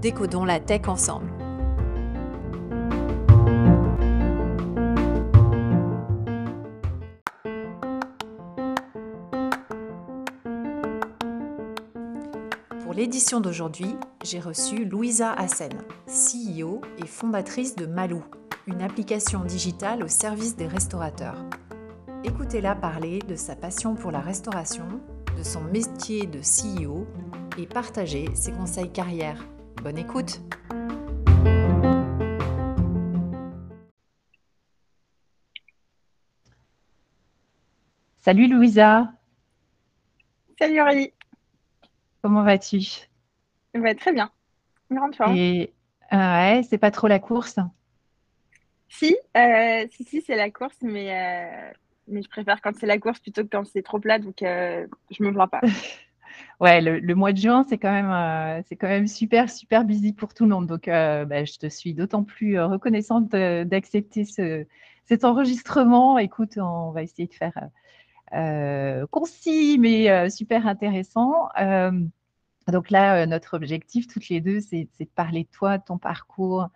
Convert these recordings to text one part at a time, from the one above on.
Décodons la tech ensemble. Pour l'édition d'aujourd'hui, j'ai reçu Louisa Hassen, CEO et fondatrice de Malou, une application digitale au service des restaurateurs. Écoutez-la parler de sa passion pour la restauration, de son métier de CEO et partager ses conseils carrière. Bonne écoute Salut Louisa Salut Aurélie Comment vas-tu? Va Très bien. Grande forme. Et euh, ouais, c'est pas trop la course? Si, euh, si, si, c'est la course, mais, euh, mais je préfère quand c'est la course plutôt que quand c'est trop plat, donc je me plains pas. ouais, le, mois de juin, c'est quand même, c'est quand même super, super busy pour tout le monde. Donc, bah, je te suis d'autant plus reconnaissante d'accepter ce, cet enregistrement. Écoute, on va essayer de faire euh, concis mais euh, super intéressant. Euh, donc là, notre objectif toutes les deux, c'est de parler de toi, de ton parcours,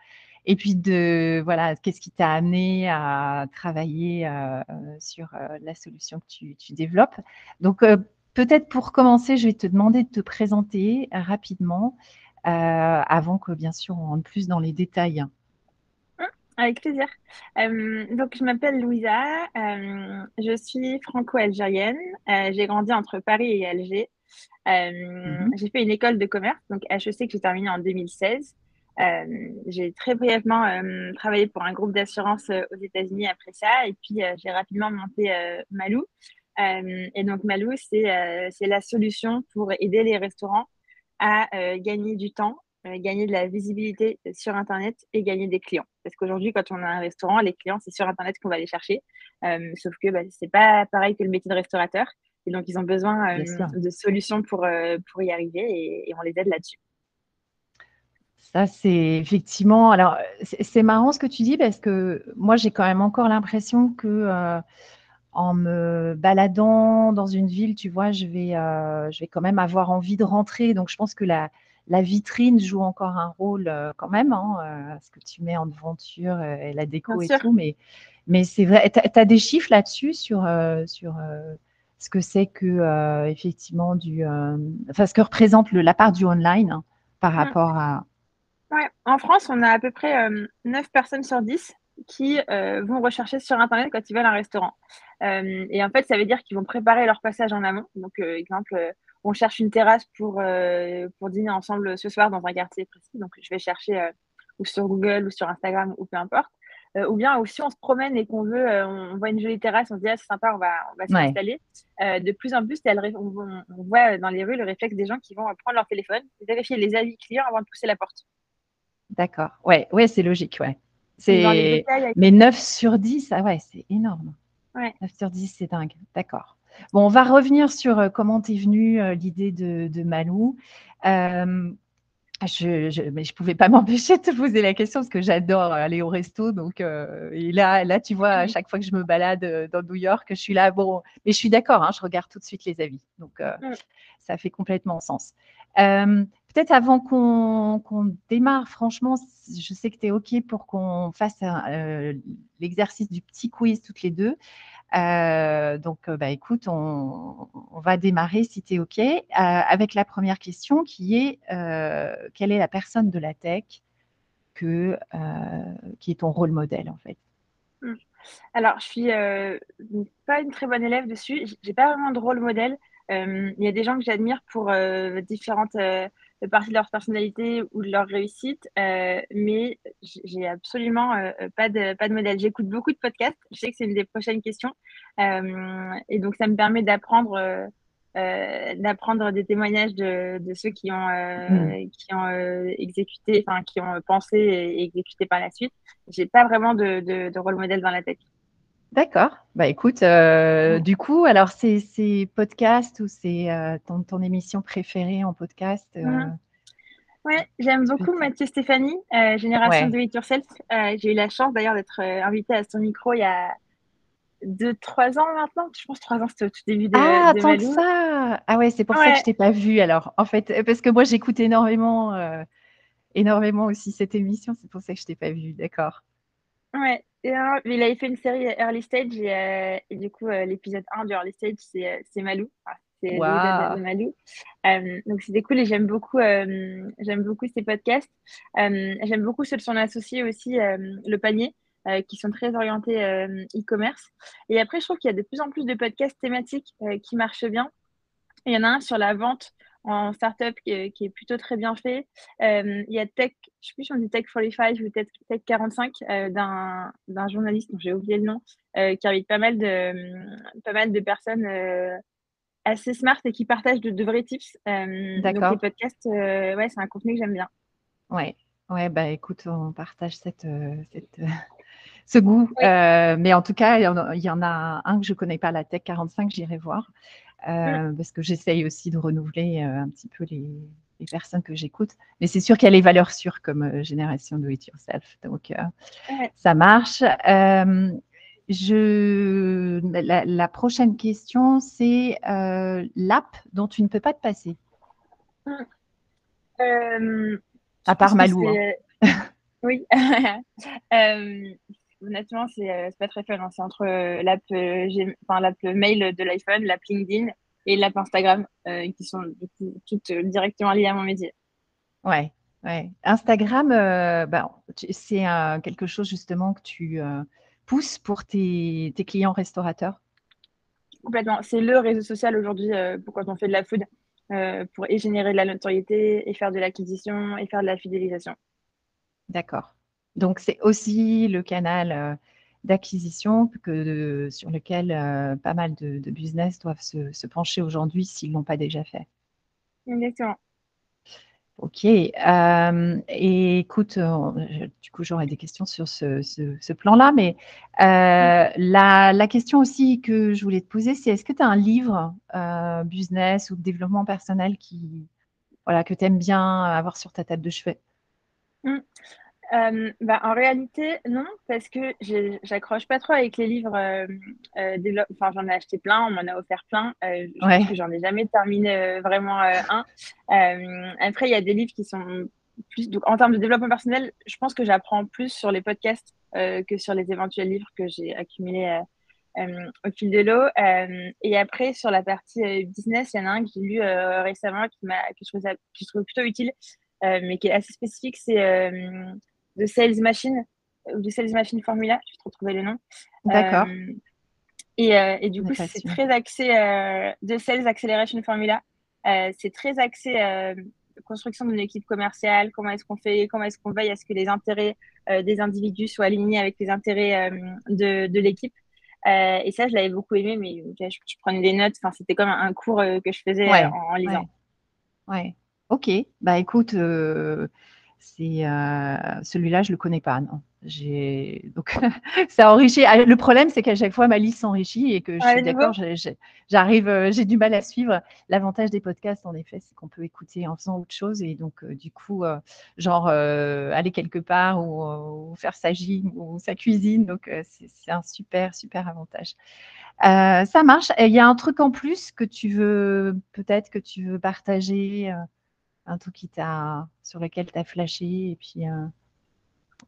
et puis de voilà, qu'est-ce qui t'a amené à travailler sur la solution que tu, tu développes. Donc peut-être pour commencer, je vais te demander de te présenter rapidement avant que bien sûr on rentre plus dans les détails. Avec plaisir. Euh, donc, je m'appelle Louisa. Euh, je suis franco-algérienne. Euh, j'ai grandi entre Paris et Alger. Mhm. J'ai fait une école de commerce, donc HEC, que j'ai terminée en 2016. j'ai très brièvement travaillé pour un groupe d'assurance aux États-Unis après ça. Et puis, j'ai rapidement monté Malou. Et donc, Malou, c'est la solution pour aider les restaurants à gagner du temps euh, gagner de la visibilité sur Internet et gagner des clients. Parce qu'aujourd'hui, quand on a un restaurant, les clients, c'est sur Internet qu'on va les chercher. Euh, sauf que bah, ce n'est pas pareil que le métier de restaurateur. Et donc, ils ont besoin euh, de solutions pour, pour y arriver et, on les aide là-dessus. Ça, c'est effectivement. Alors, c'est marrant ce que tu dis parce que moi, j'ai quand même encore l'impression que en me baladant dans une ville, tu vois, je vais, je vais quand même avoir envie de rentrer. Donc, je pense que la, la vitrine joue encore un rôle euh, quand même, hein, euh, ce que tu mets en devanture euh, et la déco et tout. Mais, mais c'est vrai, tu as, des chiffres là-dessus sur, sur ce que c'est que, effectivement, du, enfin, ce que représente le, la part du online hein, par mmh. rapport à. Ouais. En France, on a à peu près 9 personnes sur 10 qui vont rechercher sur Internet quand ils veulent un restaurant. et en fait, ça veut dire qu'ils vont préparer leur passage en amont. Donc, exemple, on cherche une terrasse pour, euh, pour dîner ensemble ce soir dans un quartier précis. Donc, je vais chercher euh, ou sur Google ou sur Instagram ou peu importe. Euh, ou bien aussi, on se promène et qu'on veut, on voit une jolie terrasse, on se dit, ah, c'est sympa, on va, on va s'installer. de plus en plus, on, on, voit dans les rues le réflexe des gens qui vont prendre leur téléphone, vérifier les avis clients avant de pousser la porte. D'accord. Ouais, ouais c'est logique. Ouais. C'est... Mais 9 sur 10, ah ouais, c'est énorme. Ouais. 9 sur 10, c'est dingue. D'accord. Bon, on va revenir sur euh, comment t'es venue euh, l'idée de, Malou. Euh, je, je, mais je pouvais pas m'empêcher de te poser la question parce que j'adore aller au resto. Donc, et là, là, tu vois, à chaque fois que je me balade dans New York, je suis là. Bon, mais je suis d'accord, hein, je regarde tout de suite les avis. Donc, ça fait complètement sens. Peut-être avant qu'on démarre, franchement, je sais que tu es OK pour qu'on fasse l'exercice du petit quiz toutes les deux. Euh, donc, euh, bah, écoute, on, va démarrer si tu es OK euh, avec la première question qui est quelle est la personne de la tech que, qui est ton rôle modèle en fait? Mmh. Alors, je suis pas une très bonne élève dessus. J'ai pas vraiment de rôle modèle. Il y a des gens que j'admire pour différentes partie de leur personnalité ou de leur réussite, euh, mais j'ai absolument euh, pas, de, pas de modèle. J'écoute beaucoup de podcasts, je sais que c'est une des prochaines questions, euh, et donc ça me permet d'apprendre d'apprendre des témoignages de, ceux qui ont, mm. qui ont exécuté, enfin qui ont pensé et exécuté par la suite. J'ai pas vraiment de, de, rôle modèle dans la tech. D'accord. Bah écoute, du coup, alors c'est podcast ou c'est ton, ton, émission préférée en podcast mm. Ouais, j'aime beaucoup Mathieu Stéphanie, Génération Do It Yourself. J'ai eu la chance d'ailleurs d'être invitée à son micro il y a deux, trois ans maintenant. Je pense trois ans, c'était au tout début de, ah, tant que ça Ah ouais, c'est pour ça que je t'ai pas vue alors. En fait, parce que moi j'écoute énormément, énormément aussi cette émission. C'est pour ça que je t'ai pas vue. D'accord. Ouais. Il avait fait une série Early Stage et, du coup l'épisode 1 du Early Stage c'est Malou c'est wow. de Malou. Euh, donc c'était cool et j'aime beaucoup, euh, j'aime beaucoup ces podcasts. Euh, j'aime beaucoup ceux de son associé aussi, Le Panier, qui sont très orientés e-commerce. Et après, je trouve qu'il y a de plus en plus de podcasts thématiques qui marchent bien. Il y en a un sur la vente en startup qui, qui est plutôt très bien fait. il y a Tech, je sais plus si on dit Tech 45 ou Tech, Tech 45 d'un journaliste dont j'ai oublié le nom, qui invite pas mal de, pas mal de personnes assez smart et qui partagent de, vrais tips. Euh, D'accord. Donc les podcasts, euh, ouais, c'est un contenu que j'aime bien. Ouais, ouais, bah écoute, on partage cette, euh, cette ce goût. mais en tout cas, il y, en a un que je ne connais pas, la Tech 45, j'irai voir. Mm. Parce que j'essaye aussi de renouveler un petit peu les, les personnes que j'écoute. Mais c'est sûr qu'il y a les valeurs sûres comme Génération Do It Yourself. Donc, ça marche. Je, la, prochaine question, c'est euh, l'app dont tu ne peux pas te passer. Euh, à part Malou. Hein. oui. euh, honnêtement, c'est euh, pas très fun. Hein. C'est entre l'app enfin, mail de l'iPhone, l'app LinkedIn et l'app Instagram qui sont toutes directement liées à mon métier. Ouais, ouais. Instagram, bah, c'est quelque chose justement que tu pousse pour tes, clients restaurateurs? Complètement. C'est le réseau social aujourd'hui euh, pour quand on fait de la food, euh, pour et générer de la notoriété et faire de l'acquisition et faire de la fidélisation. D'accord. Donc, c'est aussi le canal euh, d'acquisition que, sur lequel pas mal de, business doivent se, se pencher aujourd'hui s'ils ne l'ont pas déjà fait. Exactement. Ok. Euh, et écoute, euh, du coup, j'aurais des questions sur ce, plan-là, mais euh, la, question aussi que je voulais te poser, c'est est-ce que tu as un livre business ou développement personnel qui, voilà, que tu aimes bien avoir sur ta table de chevet? Mmh. Euh, bah, en réalité, non, parce que j'accroche pas trop avec les livres. Euh, euh, enfin, j'en ai acheté plein, on m'en a offert plein. J'en ai jamais terminé vraiment un. après, il y a des livres qui sont plus. Donc, en termes de développement personnel, je pense que j'apprends plus sur les podcasts que sur les éventuels livres que j'ai accumulés au fil de l'eau. et après, sur la partie business, il y en a un que j'ai lu récemment qui trouve que je trouve plutôt utile. mais qui est assez spécifique, c'est de Sales Machine ou de Sales Machine Formula, je vais te retrouver le nom. D'accord. Euh, et, euh, et, du coup, c'est très axé euh, de Sales Acceleration Formula. c'est très axé construction d'une équipe commerciale, comment est-ce qu'on fait, comment est-ce qu'on veille à ce que les intérêts des individus soient alignés avec les intérêts de, de l'équipe? et ça, je l'avais beaucoup aimé, mais je, prenais des notes. Enfin, c'était comme un, cours que je faisais en, lisant. Ouais. ouais. Ok. Bah écoute, c'est euh, celui-là, je le connais pas, non. J'ai donc ça enrichit. Ah, le problème, c'est qu'à chaque fois ma liste s'enrichit et que je suis d'accord, j'arrive, euh, j'ai du mal à suivre. L'avantage des podcasts, en effet, c'est qu'on peut écouter en faisant autre chose et donc euh, du coup, genre aller quelque part ou, faire sa gym ou sa cuisine. Donc c'est un super super avantage. ça marche. Il y a un truc en plus que tu veux peut-être que tu veux partager un truc qui t'a sur lequel tu as flashé et puis euh,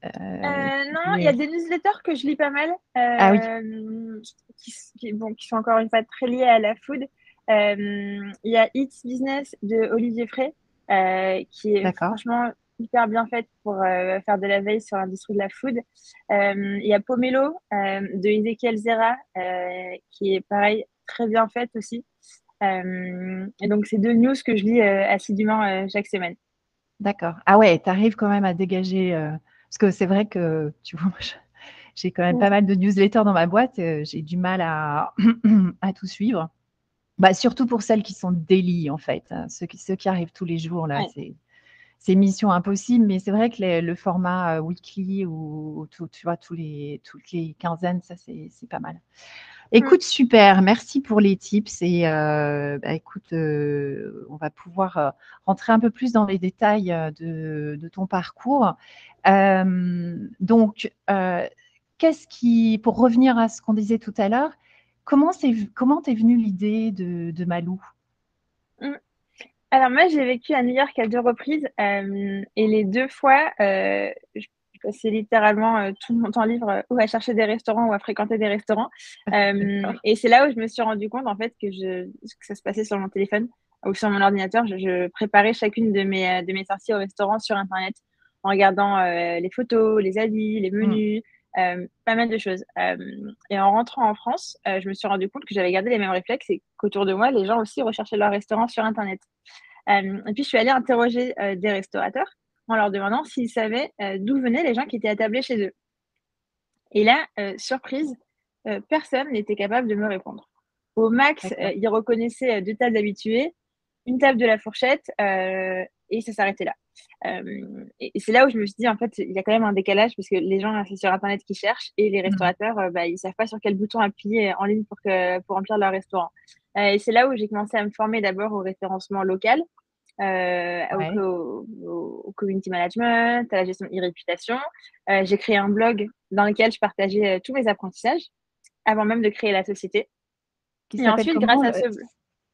euh, euh, non, il y a des newsletters que je lis pas mal, ah qui, bon, qui sont encore une fois très liés à la food. Il y a It's Business de Olivier Frey, qui est franchement hyper bien faite pour faire de la veille sur l'industrie de la food. Il y a Pomelo de Ezekiel Zera, qui est pareil, très bien faite aussi. Euh, et donc, c'est deux news que je lis euh, assidûment euh, chaque semaine. D'accord. Ah ouais, tu arrives quand même à dégager. parce que c'est vrai que, tu vois, j'ai quand même pas mal de newsletters dans ma boîte. j'ai du mal à, à tout suivre. Bah, surtout pour celles qui sont daily, en fait. Hein. Ceux, qui, ceux qui arrivent tous les jours, là, c'est mission impossible. Mais c'est vrai que le format euh, weekly ou, tu vois, tous les, toutes les quinzaines, ça, c'est pas mal. Mmh. Écoute, super, merci pour les tips et euh, bah, écoute, euh, on va pouvoir rentrer un peu plus dans les détails de, de ton parcours. donc, qu'est-ce qui, pour revenir à ce qu'on disait tout à l'heure, Comment c'est comment t'es venue l'idée de, Malou? Alors moi j'ai vécu à New York à deux reprises euh, et les deux fois euh, je passais littéralement euh, tout mon temps libre ou à chercher des restaurants ou à fréquenter des restaurants et c'est là où je me suis rendu compte en fait que, je, ça se passait sur mon téléphone ou sur mon ordinateur. Je, préparais chacune de mes, de mes sorties au restaurant sur internet en regardant les photos, les avis, les mmh. menus. Euh, pas mal de choses. Euh, et en rentrant en France, euh, je me suis rendu compte que j'avais gardé les mêmes réflexes et qu'autour de moi, les gens aussi recherchaient leur restaurant sur Internet. et puis, je suis allée interroger des restaurateurs en leur demandant s'ils savaient d'où venaient les gens qui étaient attablés chez eux. Et là, surprise, personne n'était capable de me répondre. Au max, ils reconnaissaient deux tables habituées, une table de la fourchette, et ça s'arrêtait là. Euh, et, c'est là où je me suis dit, en fait, il y a quand même un décalage parce que les gens, c'est sur Internet qui cherchent et les mmh. restaurateurs, euh, bah, ils ne savent pas sur quel bouton appuyer en ligne pour, que, pour remplir leur restaurant. Euh, et c'est là où j'ai commencé à me former d'abord au référencement local, au, community management, à la gestion e-réputation. j'ai créé un blog dans lequel je partageais tous mes apprentissages avant même de créer la société. et ensuite, grâce à ce...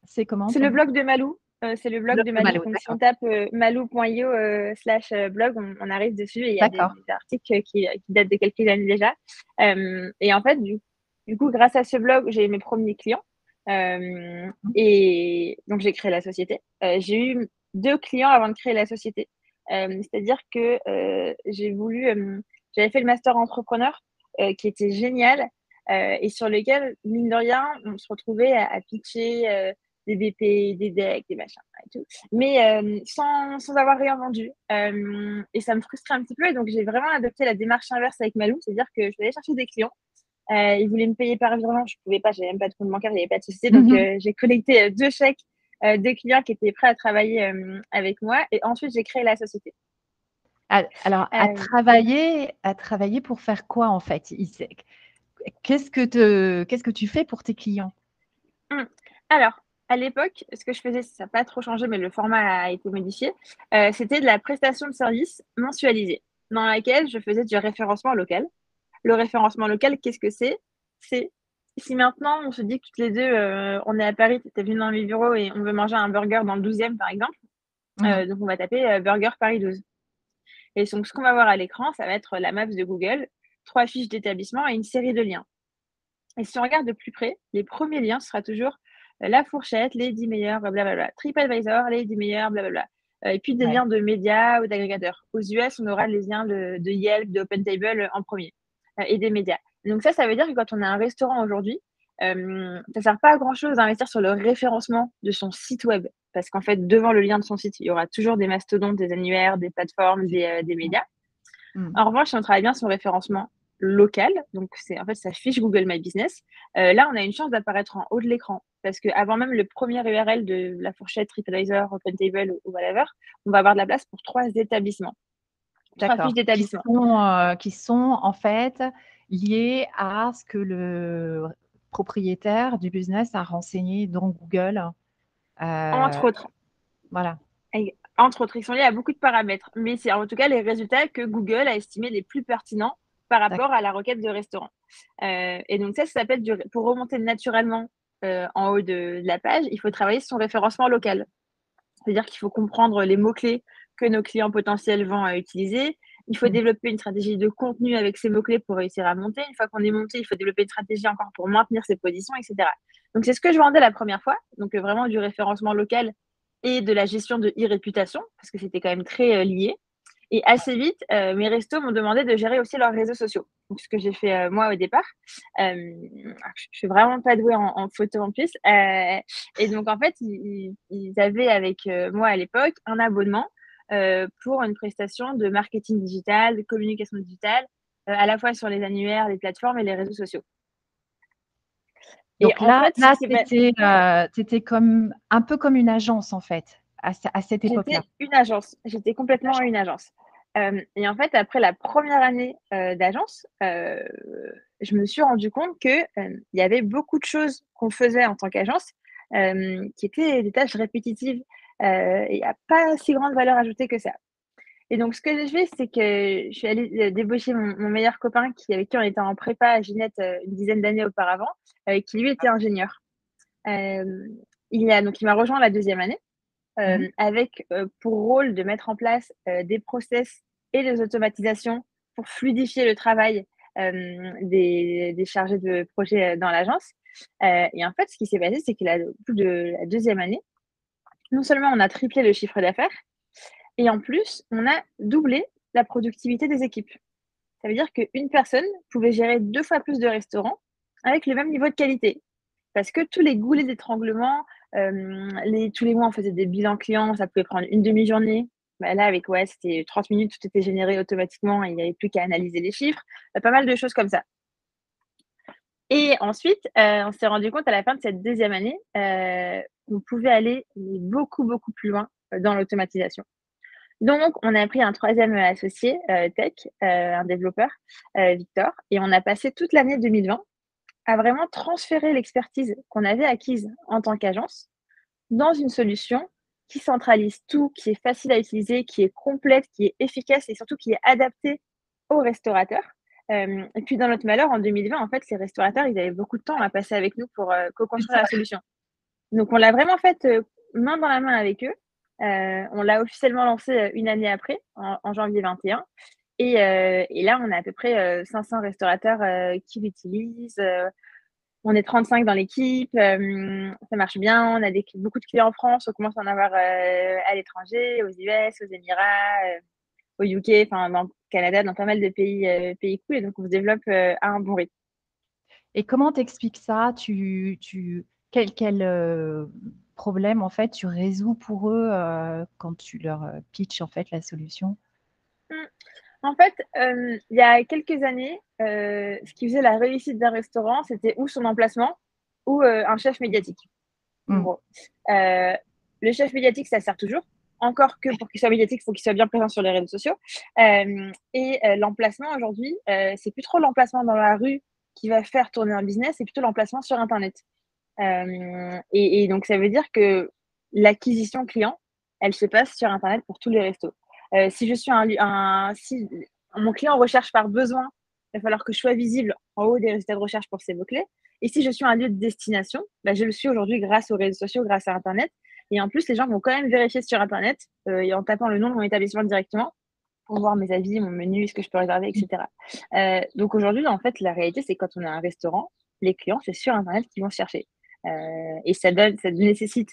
C'est comment C'est le blog de Malou. Euh, c'est le blog de Malou. si on tape euh, malou.io euh, slash blog, on, arrive dessus et il y a des, articles qui, datent de quelques années déjà. et en fait, du, coup, grâce à ce blog, j'ai mes premiers clients. Et donc, j'ai créé la société. j'ai eu deux clients avant de créer la société. C'est-à-dire que j'ai voulu, j'avais fait le master entrepreneur qui était génial et sur lequel, mine de rien, on se retrouvait à, à pitcher des BP, des decks, des machins et tout, mais euh, sans, sans, avoir rien vendu. Euh, et ça me frustrait un petit peu. Et donc, j'ai vraiment adopté la démarche inverse avec Malou, c'est-à-dire que je vais aller chercher des clients. Euh, ils voulaient me payer par virement, je ne pouvais pas, j'avais même pas de compte bancaire, il n'y avait pas de société. Donc, mhm. j'ai collecté deux chèques de clients qui étaient prêts à travailler avec moi. Et ensuite, j'ai créé la société. Alors, à travailler, à travailler pour faire quoi en fait? Qu'est-ce que, te, qu'est-ce que tu fais pour tes clients? Hum. Alors, à l'époque, ce que je faisais, ça n'a pas trop changé, mais le format a été modifié, euh, c'était de la prestation de service mensualisée, dans laquelle je faisais du référencement local. Le référencement local, qu'est-ce que c'est? C'est si maintenant on se dit que toutes les deux, euh, on est à Paris, tu es venu dans mes bureaux et on veut manger un burger dans le 12e, par exemple, mmh. euh, donc on va taper Burger Paris 12. Et donc, ce qu'on va voir à l'écran, ça va être la map de Google, trois fiches d'établissement et une série de liens. Et si on regarde de plus près, les premiers liens, ce sera toujours la fourchette, les 10 meilleurs, blablabla. TripAdvisor, les 10 meilleurs, blablabla. Euh, et puis des liens de médias ou d'agrégateurs. Aux US, on aura les liens de, Yelp, d'OpenTable en premier euh, et des médias. Donc ça, ça veut dire que quand on a un restaurant aujourd'hui, euh, ça ne sert pas à grand-chose d'investir sur le référencement de son site web. Parce qu'en fait, devant le lien de son site, il y aura toujours des mastodontes, des annuaires, des plateformes, des, médias. Mm. En revanche, si on travaille bien son référencement local, donc c'est en fait ça fiche Google My Business, là on a une chance d'apparaître en haut de l'écran parce qu'avant même le premier URL de la fourchette TripAdvisor, OpenTable ou, whatever, on va avoir de la place pour trois établissements. Trois fiches d'établissements. Qui, sont, euh, qui sont en fait liés à ce que le propriétaire du business a renseigné dans Google. Euh, entre autres. Voilà. entre autres, ils sont liés à beaucoup de paramètres, mais c'est en tout cas les résultats que Google a estimés les plus pertinents par rapport à la requête de restaurant. Euh, et donc ça, ça s'appelle pour remonter naturellement euh, en haut de, la page, il faut travailler son référencement local. C'est-à-dire qu'il faut comprendre les mots-clés que nos clients potentiels vont euh, utiliser. Il faut mmh. développer une stratégie de contenu avec ces mots-clés pour réussir à monter. Une fois qu'on est monté, il faut développer une stratégie encore pour maintenir ses positions, etc. Donc, c'est ce que je vendais la première fois. Donc, vraiment du référencement local et de la gestion de e-réputation, parce que c'était quand même très lié. Et assez vite, euh, mes restos m'ont demandé de gérer aussi leurs réseaux sociaux. Donc, ce que j'ai fait euh, moi au départ. Euh, je suis vraiment pas douée en, photo en plus. et donc, en fait, ils, avaient avec moi à l'époque un abonnement pour une prestation de marketing digital, de communication digitale, à la fois sur les annuaires, les plateformes et les réseaux sociaux. Donc là, là tu étais, comme, un peu comme une agence, en fait, à, cette époque-là. J'étais une agence. J'étais complètement une agence. Euh, et en fait, après la première année euh, d'agence, euh, je me suis rendu compte qu'il y avait beaucoup de choses qu'on faisait en tant qu'agence qui étaient des tâches répétitives et il n'y a pas si grande valeur ajoutée que ça. Et donc, ce que j'ai fait, c'est que je suis allée débaucher mon, meilleur copain qui, avec qui on était en prépa à Ginette une dizaine d'années auparavant, qui lui était ingénieur. il, a, donc, il m'a rejoint la deuxième année. Mmh avec pour rôle de mettre en place des process et des automatisations pour fluidifier le travail des, des, chargés de projet dans l'agence. et en fait, ce qui s'est passé, c'est qu'au bout de la deuxième année, non seulement on a triplé le chiffre d'affaires, et en plus, on a doublé la productivité des équipes. Ça veut dire qu'une personne pouvait gérer deux fois plus de restaurants avec le même niveau de qualité. Parce que tous les goulets d'étranglement, euh, les, tous les mois, on faisait des bilans clients, ça pouvait prendre une demi-journée. Bah, là, avec ouais, c'était 30 minutes, tout était généré automatiquement et il n'y avait plus qu'à analyser les chiffres. Euh, pas mal de choses comme ça. Et ensuite, euh, on s'est rendu compte à la fin de cette deuxième année qu'on pouvait aller beaucoup, beaucoup plus loin dans l'automatisation. Donc, on a pris un troisième associé tech, un développeur, Victor, et on a passé toute l'année 2020 à vraiment transférer l'expertise qu'on avait acquise en tant qu'agence dans une solution qui centralise tout, qui est facile à utiliser, qui est complète, qui est efficace et surtout qui est adaptée aux restaurateurs. Euh, et puis dans notre malheur, en 2020, en fait, ces restaurateurs, ils avaient beaucoup de temps à passer avec nous pour euh, co-construire la solution. Donc on l'a vraiment fait euh, main dans la main avec eux. on l'a officiellement lancé une année après, en, en janvier 21. Euh, et, là, on a à peu près 500 euh, restaurateurs euh, qui l'utilisent. on est 35 dans l'équipe. ça marche bien. On a beaucoup de clients en France. On commence à en avoir à l'étranger, aux US, aux Émirats, au UK, enfin, dans Canada, dans pas mal de pays, pays cool. Et donc, on se développe à un bon rythme. Et comment t'expliques ça? Tu, Quel, problème, en fait, tu résous pour eux quand tu leur pitches, en fait, la solution? En fait, euh, il y a quelques années, euh, ce qui faisait la réussite d'un restaurant, c'était ou son emplacement ou euh, un chef médiatique. Mm. le chef médiatique, ça sert toujours. Encore que pour qu'il soit médiatique, il faut qu'il soit bien présent sur les réseaux sociaux. et l'emplacement aujourd'hui, c'est plus trop l'emplacement dans la rue qui va faire tourner un business, c'est plutôt l'emplacement sur Internet. Et, et, donc, ça veut dire que l'acquisition client, elle se passe sur Internet pour tous les restos. Euh, si je suis un, si mon client recherche par besoin, il va falloir que je sois visible en haut des résultats de recherche pour ces mots-clés. Et si je suis un lieu de destination, bah, je le suis aujourd'hui grâce aux réseaux sociaux, grâce à Internet. Et en plus, les gens vont quand même vérifier sur Internet euh, en tapant le nom de mon établissement directement pour voir mes avis, mon menu, ce que je peux réserver, etc. Euh, donc aujourd'hui, en fait, la réalité, c'est quand on a un restaurant, les clients, c'est sur Internet qu'ils vont chercher. et ça, donne, ça nécessite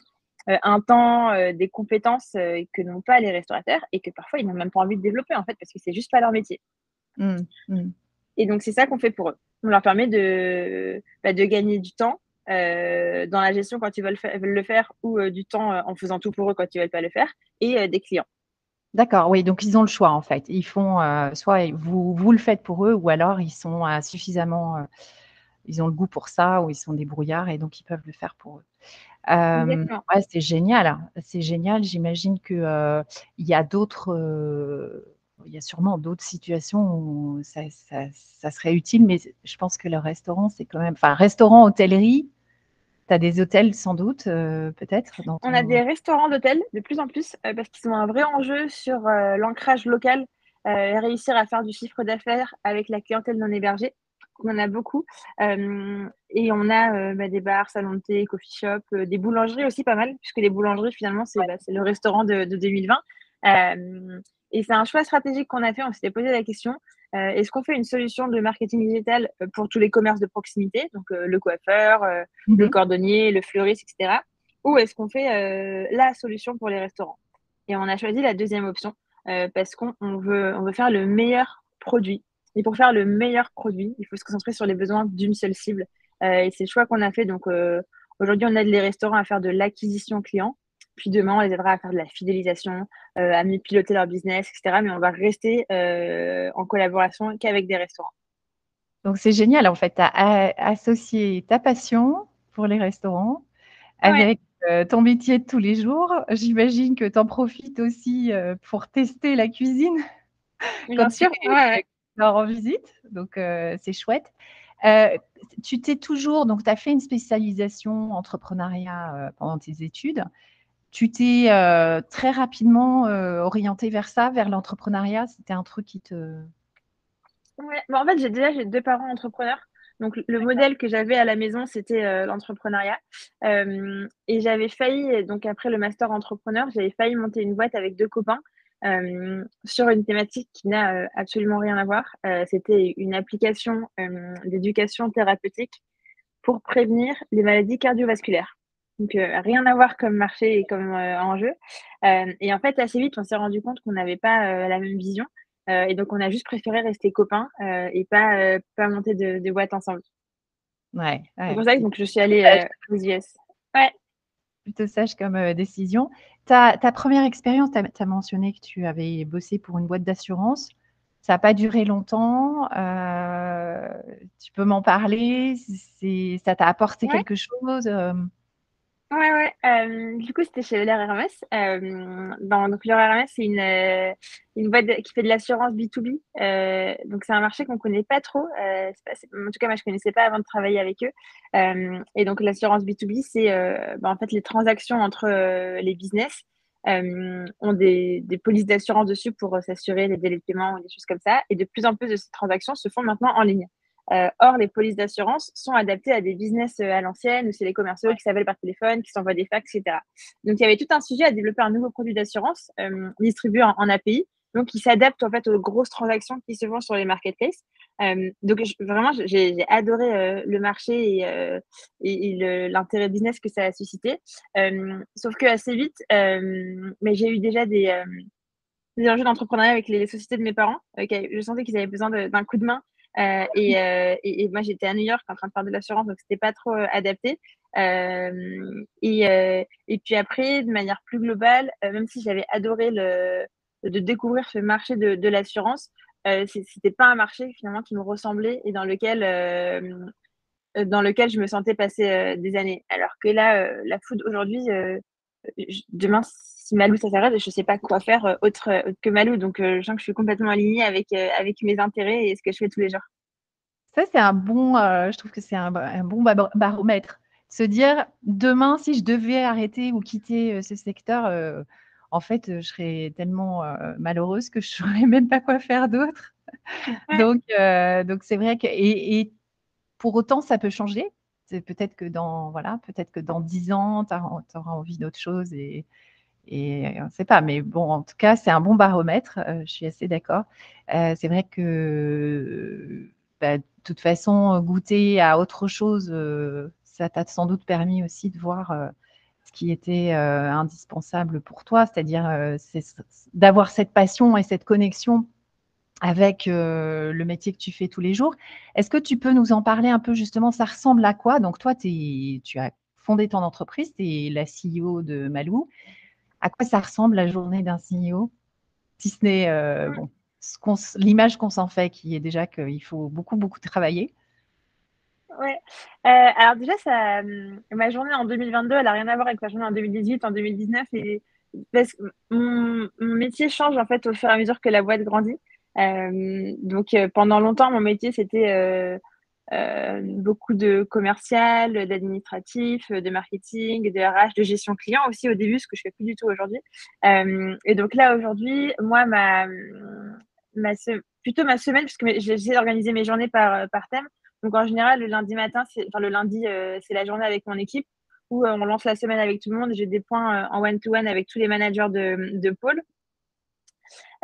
un temps, euh, des compétences euh, que n'ont pas les restaurateurs et que parfois ils n'ont même pas envie de développer en fait parce que c'est juste pas leur métier. Mmh, mmh. Et donc c'est ça qu'on fait pour eux. On leur permet de, bah, de gagner du temps dans la gestion quand ils veulent, le faire ou du temps en faisant tout pour eux quand ils veulent pas le faire et des clients. D'accord, oui, donc ils ont le choix en fait. Ils font soit vous, vous le faites pour eux ou alors ils sont suffisamment, ils ont le goût pour ça ou ils sont débrouillards et donc ils peuvent le faire pour eux ouais, c'est génial, hein. c'est génial. J'imagine qu'il il y a d'autres, il y a sûrement d'autres situations où ça ça serait utile, mais je pense que le restaurant, c'est quand même enfin, restaurant, hôtellerie, tu as des hôtels sans doute, peut-être On a des restaurants d'hôtels de plus en plus, parce qu'ils ont un vrai enjeu sur, l'ancrage local, réussir à faire du chiffre d'affaires avec la clientèle non hébergée on en a beaucoup. Euh, et on a euh, bah, des bars, salons de thé, coffee shop, euh, des boulangeries aussi pas mal, puisque les boulangeries, finalement, c'est bah, le restaurant de, 2020. et c'est un choix stratégique qu'on a fait. On s'était posé la question est-ce qu'on fait une solution de marketing digital pour tous les commerces de proximité, donc le coiffeur, le mhm. cordonnier, le fleuriste, etc. Ou est-ce qu'on fait la solution pour les restaurants? Et on a choisi la deuxième option parce qu'on veut, on veut faire le meilleur produit et pour faire le meilleur produit, il faut se concentrer sur les besoins d'une seule cible. Euh, et c'est le choix qu'on a fait. Donc euh, aujourd'hui, on aide les restaurants à faire de l'acquisition client. Puis demain, on les aidera à faire de la fidélisation, euh, à mieux piloter leur business, etc. Mais on va rester en collaboration qu'avec des restaurants. Donc c'est génial. En fait, tu as associé ta passion, pour les restaurants avec ton métier de tous les jours. J'imagine que tu en profites aussi pour tester la cuisine. Bien sûr, ouais, en visite, donc c'est chouette. tu t'es toujours, donc tu as fait une spécialisation entrepreneuriat pendant tes études. Tu t'es très rapidement orienté vers ça, vers l'entrepreneuriat? C'était un truc qui te. Ouais, en fait, j'ai déjà j'ai deux parents entrepreneurs. Donc, le modèle que j'avais à la maison, c'était l'entrepreneuriat. et j'avais failli, donc après le master entrepreneur, j'avais failli monter une boîte avec deux copains sur une thématique qui n'a absolument rien à voir. c'était une application d'éducation thérapeutique pour prévenir les maladies cardiovasculaires. Donc, rien à voir comme marché et comme enjeu. et en fait, assez vite, on s'est rendu compte qu'on n'avait pas la même vision. et donc, on a juste préféré rester copains et pas, pas monter de, de boîte ensemble. Ouais, C'est pour ça que donc, je suis allée aux US. Ouais. Plutôt sage comme décision. Ta, ta, première expérience, tu as, mentionné que tu avais bossé pour une boîte d'assurance. Ça n'a pas duré longtemps. tu peux m'en parler? Ça t'a apporté quelque chose Ouais, ouais. Euh, du coup, c'était chez L'Air Hermès. Euh, donc, L'Air Hermès, c'est une, euh, une boîte qui fait de l'assurance B2B. Euh, donc, c'est un marché qu'on ne connaît pas trop. Euh, pas, en tout cas, moi, je ne connaissais pas avant de travailler avec eux. Et donc, l'assurance B2B, c'est bah, en fait les transactions entre les business. ont des, des polices d'assurance dessus pour s'assurer les délais de paiement ou des choses comme ça. Et de plus en plus de ces transactions se font maintenant en ligne. Euh, or, les polices d'assurance sont adaptées à des business euh, à l'ancienne, où c'est les commerciaux qui s'appellent par téléphone, qui s'envoient des fax, etc. Donc, il y avait tout un sujet à développer un nouveau produit d'assurance euh, distribué en, API, donc qui s'adapte en fait aux grosses transactions qui se font sur les marketplaces. donc, vraiment, j'ai adoré le marché et, et, l'intérêt business que ça a suscité. sauf que assez vite, mais j'ai eu déjà des des enjeux d'entrepreneuriat avec les, sociétés de mes parents. je sentais qu'ils avaient besoin d'un coup de main euh, et, euh, et, moi, j'étais à New York en train de faire de l'assurance, donc c'était pas trop euh, adapté. Euh, et, puis après, de manière plus globale, même si j'avais adoré de découvrir ce marché de, de l'assurance, c'était pas un marché finalement qui me ressemblait et dans lequel dans lequel je me sentais passer des années. Alors que là, la food aujourd'hui, demain, si Malou ça s'arrête, je ne sais pas quoi faire euh, autre, euh, que Malou. Donc, euh, je sens que je suis complètement alignée avec, avec mes intérêts et ce que je fais tous les jours. Ça, c'est un bon, je trouve que c'est un, bon baromètre. Se dire, demain, si je devais arrêter ou quitter ce secteur, en fait, je serais tellement malheureuse que je ne saurais même pas quoi faire d'autre. donc, donc c'est vrai que, et, et, pour autant, ça peut changer. Peut-être que dans, voilà, peut-être que dans dix ans, tu auras envie d'autre chose et, et on ne sait pas, mais bon, en tout cas, c'est un bon baromètre. Euh, je suis assez d'accord. Euh, c'est vrai que, bah, de toute façon, goûter à autre chose, euh, ça t'a sans doute permis aussi de voir ce qui était indispensable pour toi, c'est-à-dire d'avoir cette passion et cette connexion avec le métier que tu fais tous les jours. Est-ce que tu peux nous en parler un peu justement Ça ressemble à quoi? Donc toi, tu as fondé ton entreprise, tu es la CEO de Malou à quoi ça ressemble la journée d'un CEO Si ce n'est euh, bon, l'image qu'on s'en fait, qui est déjà qu'il faut beaucoup, beaucoup travailler. Ouais. Euh, alors déjà, ça, hum, ma journée en 2022, elle n'a rien à voir avec ma journée en 2018, en 2019. Et, parce que mon, métier change en fait au fur et à mesure que la boîte grandit. Euh, donc pendant longtemps, mon métier, c'était euh, beaucoup de commercial, d'administratif, de marketing, de RH, de gestion client aussi au début, ce que je fais plus du tout aujourd'hui. Euh, et donc là aujourd'hui, moi ma, ma plutôt ma semaine puisque j'essaie d'organiser mes journées par par thème. Donc en général le lundi matin, enfin le lundi euh, c'est la journée avec mon équipe où on lance la semaine avec tout le monde. J'ai des points en one to one avec tous les managers de de pôle.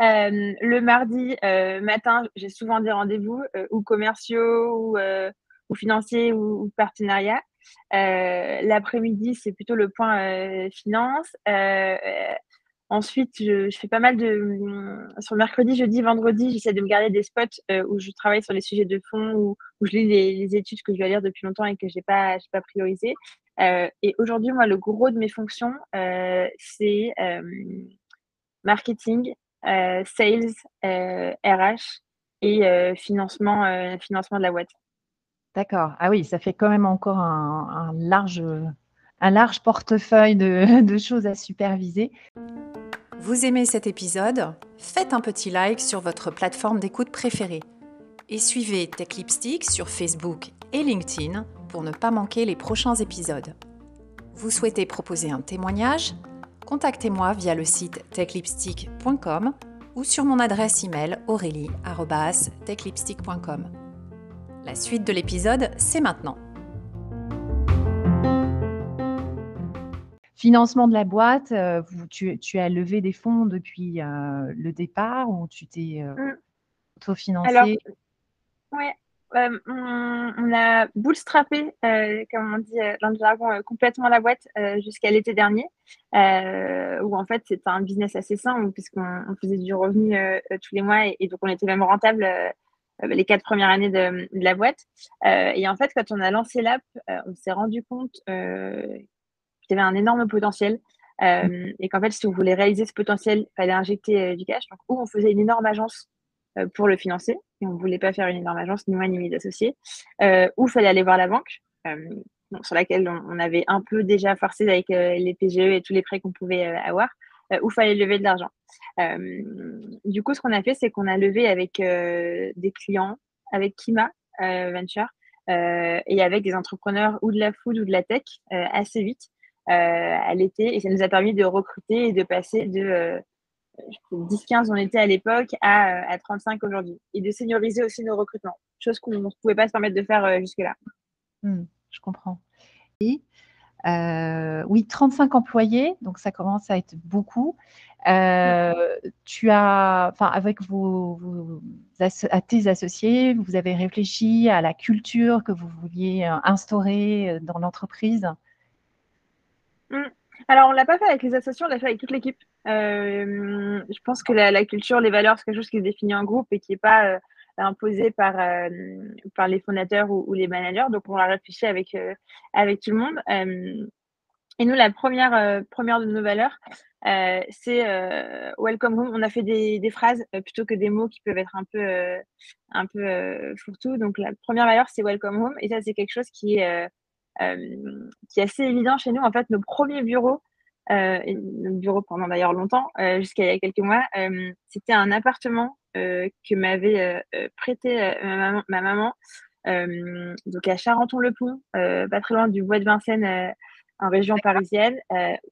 Euh, le mardi euh, matin, j'ai souvent des rendez-vous euh, ou commerciaux ou, financiers ou, partenariats. L'après-midi, c'est plutôt le point finance. Ensuite, je, fais pas mal de. Sur le mercredi, jeudi, vendredi, j'essaie de me garder des spots où je travaille sur les sujets de fond, où, je lis les, études que je dois lire depuis longtemps et que je n'ai pas, pas priorisé. Euh, et aujourd'hui, moi, le gros de mes fonctions, c'est marketing, sales, RH euh, et euh, financement, financement de la boîte. D'accord. Ah oui, ça fait quand même encore un, large, un large portefeuille de, choses à superviser. Vous aimez cet épisode? Faites un petit like sur votre plateforme d'écoute préférée et suivez Tech Lipstick sur Facebook et LinkedIn pour ne pas manquer les prochains épisodes. Vous souhaitez proposer un témoignage? Contactez-moi via le site techlipstick.com ou sur mon adresse email aurélie.techlipstick.com. La suite de l'épisode, c'est maintenant. Financement de la boîte, euh, tu, as levé des fonds depuis euh, le départ ou tu t'es euh, mm. auto-financé? Oui, on, a bootstrappé, comme on dit dans le jargon, complètement la boîte jusqu'à l'été dernier, où en fait c'était un business assez sain, puisqu'on faisait du revenu tous les mois et, donc on était même rentable euh, les quatre premières années de, la boîte. Euh, et en fait, quand on a lancé l'app, euh, on s'est rendu compte qu'il y avait un énorme potentiel. et qu'en fait, si on voulait réaliser ce potentiel, il fallait injecter du cash. Donc, ou on faisait une énorme agence pour le financer, et on ne voulait pas faire une énorme agence, ni moi ni mes associés, ou il fallait aller voir la banque, sur laquelle on, avait un peu déjà forcé avec les PGE et tous les prêts qu'on pouvait avoir, ou il fallait lever de l'argent. Euh, du coup, ce qu'on a fait, c'est qu'on a levé avec euh, des clients, avec Kima euh, Venture et avec des entrepreneurs ou de la food ou de la tech assez vite à l'été. Et ça nous a permis de recruter et de passer de 10-15 on était à l'époque à, 35 aujourd'hui. Et de senioriser aussi nos recrutements, chose qu'on ne pouvait pas se permettre de faire jusque-là. Hmm, je comprends. Et euh, oui, 35 employés, donc ça commence à être beaucoup. Euh, tu as, enfin, avec vos, à tes associés, vous avez réfléchi à la culture que vous vouliez euh, instaurer dans l'entreprise? Mmh. Alors, on l'a pas fait avec les associés, on l'a fait avec toute l'équipe. je pense que la, culture, les valeurs, c'est quelque chose qui se définit en groupe et qui n'est pas imposé par, euh, par les fondateurs ou, les managers. Donc, on a réfléchi avec, euh, avec tout le monde. Euh, et nous, la première, première de nos valeurs, c'est Welcome Home. On a fait des, des phrases plutôt que des mots qui peuvent être un peu, un peu fourre-tout. Donc, la première valeur, c'est Welcome Home. Et ça, c'est quelque chose qui est, qui est assez évident chez nous. En fait, nos premiers bureaux, euh, notre bureau pendant d'ailleurs longtemps, jusqu'à il y a quelques mois, c'était un appartement euh, que m'avait euh, euh, prêté ma maman, donc à Charenton-le-Pont, pas très loin du bois de Vincennes en région parisienne,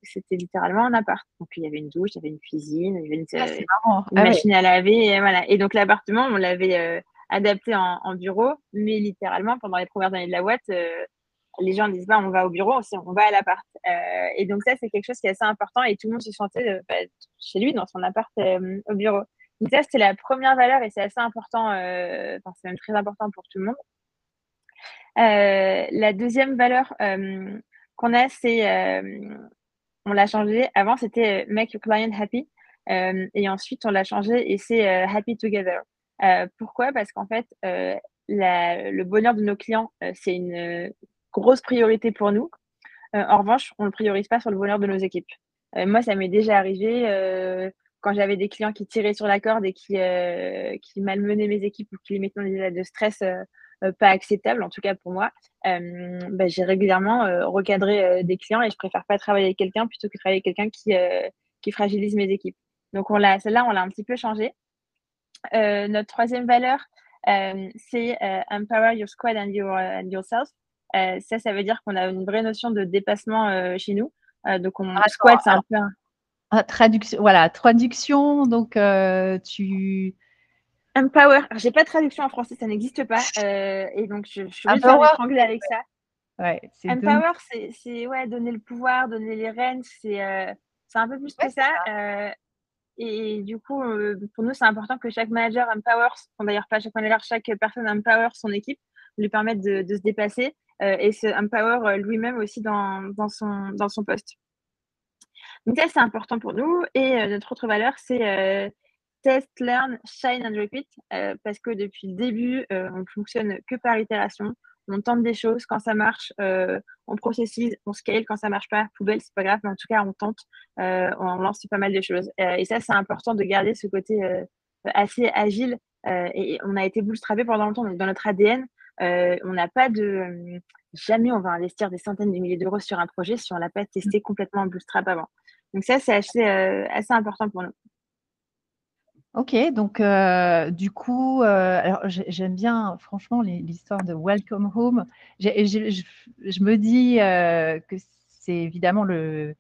c'était littéralement un appart. Donc il y avait une douche, il y avait une cuisine, il y avait une, ah, ah machine à laver, et voilà. Et donc l'appartement, on l'avait adapté en, bureau, mais littéralement pendant les premières années de la boîte, les gens disent pas on va au bureau, on va à l'appart. et donc ça c'est quelque chose qui est assez important et tout le monde se sentait bah, chez lui dans son appart au bureau. Donc ça, c'était la première valeur et c'est assez important, euh, enfin, c'est même très important pour tout le monde. Euh, la deuxième valeur euh, qu'on a, c'est, on l'a changé, avant c'était Make your client happy et ensuite on l'a changé et c'est Happy Together. pourquoi? Parce qu'en fait, le bonheur de nos clients, c'est une grosse priorité pour nous. en revanche, on ne le priorise pas sur le bonheur de nos équipes. moi, ça m'est déjà arrivé quand j'avais des clients qui tiraient sur la corde et qui, euh, qui malmenaient mes équipes ou qui les mettaient dans des états de stress euh, euh, pas acceptables, en tout cas pour moi, bah, j'ai régulièrement recadré des clients et je préfère pas travailler avec quelqu'un plutôt que travailler avec quelqu'un qui, qui fragilise mes équipes. Donc celle-là, on l'a un petit peu changé. notre troisième valeur, c'est Empower your squad and, yourself. Ça, ça veut dire qu'on a une vraie notion de dépassement chez nous. donc, on, ah, squad, c'est un peu ah, traduction, voilà, traduction, donc euh, tu. Empower. J'ai pas de traduction en français, ça n'existe pas. Euh, et donc, je, je suis en anglais avec ça. Ouais, Empower, c'est ouais, donner le pouvoir, donner les rênes, c'est euh, un peu plus que ça. et du coup, pour nous, c'est important que chaque manager empower, d'ailleurs pas chaque manager, chaque personne empower son équipe, lui permettre de, de se dépasser et se empower lui-même aussi dans, dans, son, dans son poste. Donc ça, c'est important pour nous. Et euh, notre autre valeur, c'est euh, test, learn, shine and repeat, euh, parce que depuis le début, on fonctionne que par itération. On tente des choses, quand ça marche, on processise, on scale, quand ça marche pas, poubelle, c'est pas grave, mais en tout cas, on tente, on lance pas mal de choses. et ça, c'est important de garder ce côté assez agile. et on a été bootstrapé pendant longtemps, dans notre ADN, on n'a pas de jamais on va investir des centaines de milliers d'euros sur un projet si on l'a pas testé complètement en bootstrap avant. Donc ça, c'est assez, assez important pour nous. Ok, donc du coup, j'aime bien franchement l'histoire de Welcome Home. je me dis que c'est évidemment le,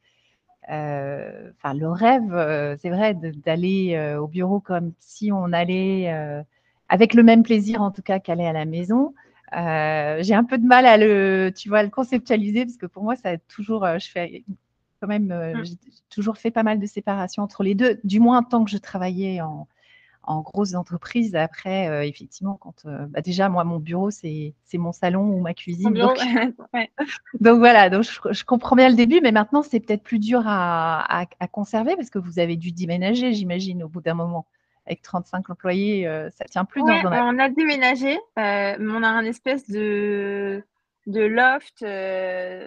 enfin le rêve, c'est vrai, d'aller au bureau comme si on allait avec le même plaisir en tout cas qu'aller à la maison. J'ai un peu de mal à le, tu vois, le conceptualiser parce que pour moi, ça a toujours, je fais quand même, mmh. j'ai toujours fait pas mal de séparation entre les deux, du moins tant que je travaillais en, en grosses entreprises. Après, euh, effectivement, quand euh, bah, déjà moi mon bureau c'est mon salon ou ma cuisine. Donc, donc, voilà, donc je, comprends bien le début, mais maintenant c'est peut-être plus dur à, à, conserver parce que vous avez dû déménager, j'imagine, au bout d'un moment. Avec 35 employés, euh, ça tient plus dans On a déménagé, mais on a un espèce de, de loft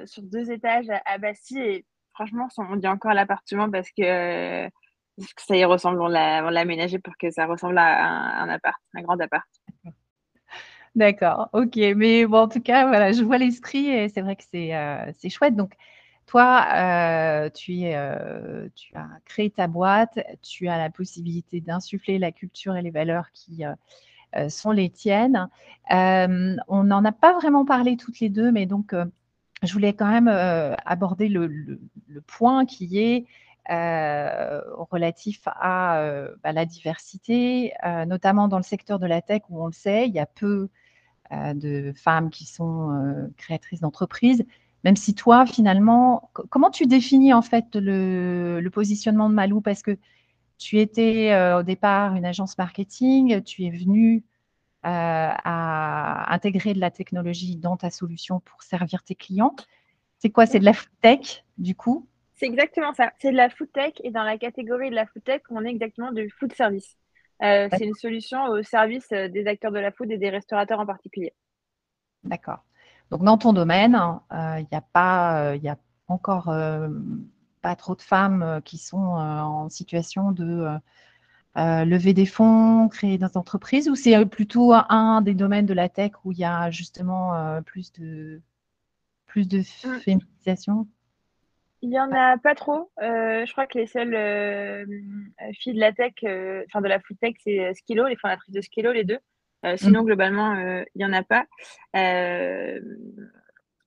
sur deux étages à, à Bastille et franchement, on dit encore l'appartement parce que ça y ressemble, on l'a aménagé pour que ça ressemble à un, appart, un grand appart. D'accord, ok. Mais bon, en tout cas, voilà, je vois l'esprit et c'est vrai que c'est euh, chouette. Donc, toi, euh, tu, euh, tu as créé ta boîte, tu as la possibilité d'insuffler la culture et les valeurs qui sont les tiennes. on n'en a pas vraiment parlé toutes les deux, mais donc, je voulais quand même aborder le, point qui est euh, relatif à euh, bah, la diversité, euh, notamment dans le secteur de la tech où on le sait, il y a peu de femmes qui sont créatrices d'entreprises. Même si toi, finalement, comment tu définis en fait le, positionnement de Malou? Parce que tu étais au départ une agence marketing, tu es venue à intégrer de la technologie dans ta solution pour servir tes clients. C'est quoi? C'est de la tech, du coup? C'est exactement ça. C'est de la food tech et dans la catégorie de la food tech, on est exactement du food service. Euh, c'est une solution au service euh, des acteurs de la food et des restaurateurs en particulier. D'accord. Donc dans ton domaine, il n'y a pas, il a encore pas trop de femmes qui sont en situation de lever des fonds, créer des entreprises, ou c'est plutôt un des domaines de la tech où il y a justement plus de plus de mmh. féminisation? Il n'y en a pas trop. Euh, je crois que les seules euh, filles de la tech, euh, enfin de la food tech, c'est Skilo, les fondatrices de Skilo, les deux. Sinon, mm. globalement, il n'y en a pas.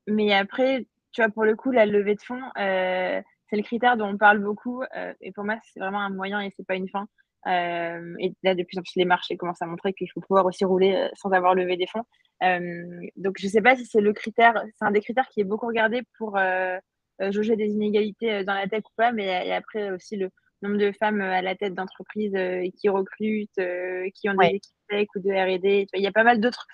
mais après, tu vois, pour le coup, la levée de fonds, c'est le critère dont on parle beaucoup. et pour moi, c'est vraiment un moyen et c'est pas une fin. et là, de plus en plus, les marchés commencent à montrer qu'il faut pouvoir aussi rouler sans avoir levé des fonds. donc, je ne sais pas si c'est le critère, c'est un des critères qui est beaucoup regardé pour euh, jauger des inégalités euh, dans la tech ou pas, mais et après aussi le nombre de femmes euh, à la tête d'entreprises qui recrutent, qui ont des équipes tech ou de R&D. Il y a pas mal d'autres.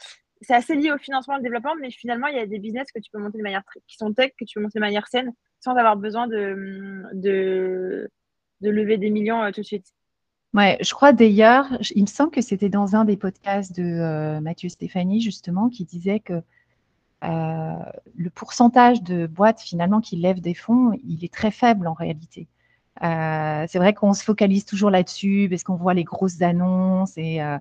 C'est assez lié au financement et au développement, mais finalement, il y a des business que tu peux monter de manière qui sont tech, que tu peux monter de manière saine, sans avoir besoin de, de, de lever des millions tout de suite. Ouais, je crois d'ailleurs, il me semble que c'était dans un des podcasts de Mathieu Stéphanie, justement, qui disait que euh, le pourcentage de boîtes finalement qui lèvent des fonds, il est très faible en réalité. Euh, c'est vrai qu'on se focalise toujours là-dessus parce qu'on voit les grosses annonces, et, euh,